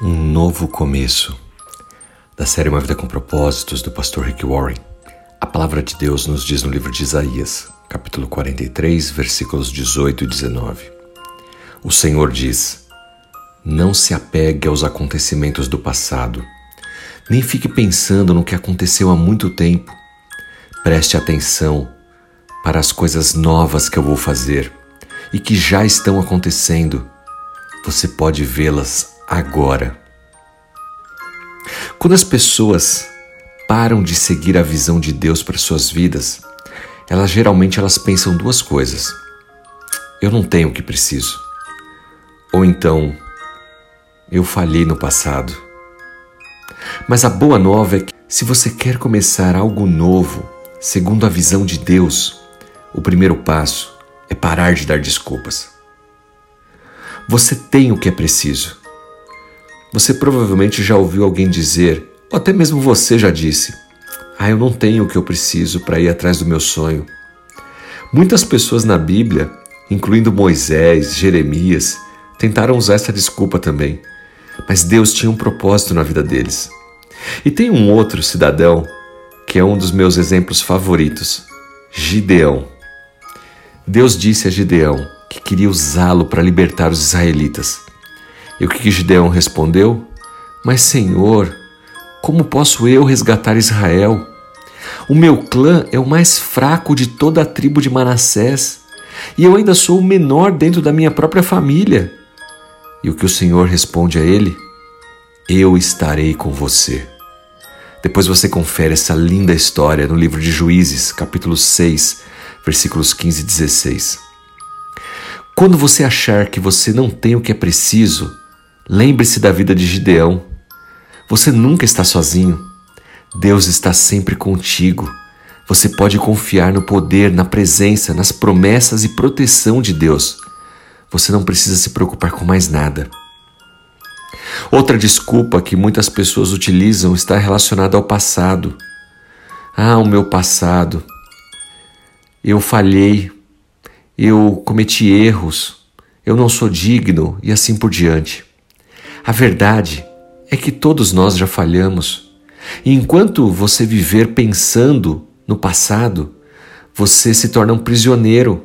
Um novo começo. Da série Uma Vida com Propósitos, do pastor Rick Warren. A palavra de Deus nos diz no livro de Isaías, capítulo 43, versículos 18 e 19. O Senhor diz: Não se apegue aos acontecimentos do passado, nem fique pensando no que aconteceu há muito tempo. Preste atenção para as coisas novas que eu vou fazer e que já estão acontecendo. Você pode vê-las agora. Quando as pessoas param de seguir a visão de Deus para suas vidas, elas geralmente elas pensam duas coisas. Eu não tenho o que preciso. Ou então, eu falhei no passado. Mas a boa nova é que se você quer começar algo novo, segundo a visão de Deus, o primeiro passo é parar de dar desculpas. Você tem o que é preciso. Você provavelmente já ouviu alguém dizer, ou até mesmo você já disse: Ah, eu não tenho o que eu preciso para ir atrás do meu sonho. Muitas pessoas na Bíblia, incluindo Moisés, Jeremias, tentaram usar essa desculpa também, mas Deus tinha um propósito na vida deles. E tem um outro cidadão que é um dos meus exemplos favoritos: Gideão. Deus disse a Gideão que queria usá-lo para libertar os israelitas. E o que Gideão respondeu? Mas, Senhor, como posso eu resgatar Israel? O meu clã é o mais fraco de toda a tribo de Manassés, e eu ainda sou o menor dentro da minha própria família. E o que o Senhor responde a ele? Eu estarei com você. Depois você confere essa linda história no livro de Juízes, capítulo 6, versículos 15 e 16. Quando você achar que você não tem o que é preciso, Lembre-se da vida de Gideão. Você nunca está sozinho. Deus está sempre contigo. Você pode confiar no poder, na presença, nas promessas e proteção de Deus. Você não precisa se preocupar com mais nada. Outra desculpa que muitas pessoas utilizam está relacionada ao passado. Ah, o meu passado. Eu falhei. Eu cometi erros. Eu não sou digno e assim por diante. A verdade é que todos nós já falhamos. E enquanto você viver pensando no passado, você se torna um prisioneiro.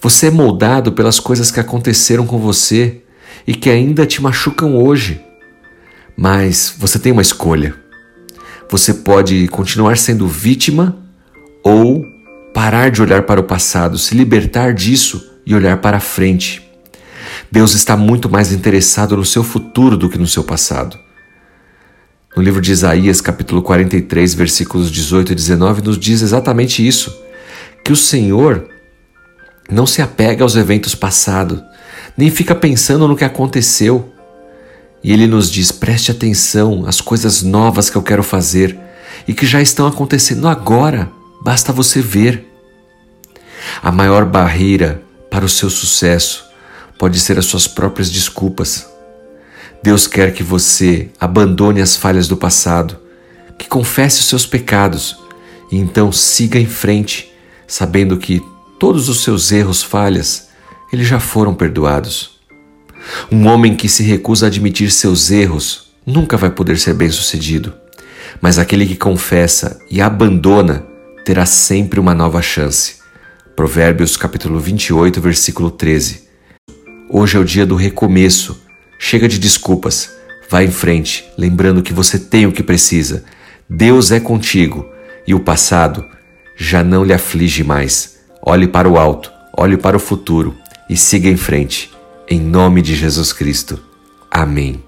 Você é moldado pelas coisas que aconteceram com você e que ainda te machucam hoje. Mas você tem uma escolha. Você pode continuar sendo vítima ou parar de olhar para o passado, se libertar disso e olhar para frente. Deus está muito mais interessado no seu futuro do que no seu passado. No livro de Isaías, capítulo 43, versículos 18 e 19, nos diz exatamente isso: que o Senhor não se apega aos eventos passados, nem fica pensando no que aconteceu. E ele nos diz: preste atenção às coisas novas que eu quero fazer e que já estão acontecendo agora, basta você ver. A maior barreira para o seu sucesso pode ser as suas próprias desculpas. Deus quer que você abandone as falhas do passado, que confesse os seus pecados e então siga em frente, sabendo que todos os seus erros, falhas, eles já foram perdoados. Um homem que se recusa a admitir seus erros nunca vai poder ser bem-sucedido, mas aquele que confessa e abandona terá sempre uma nova chance. Provérbios capítulo 28, versículo 13. Hoje é o dia do recomeço. Chega de desculpas. Vá em frente, lembrando que você tem o que precisa. Deus é contigo e o passado já não lhe aflige mais. Olhe para o alto, olhe para o futuro e siga em frente. Em nome de Jesus Cristo. Amém.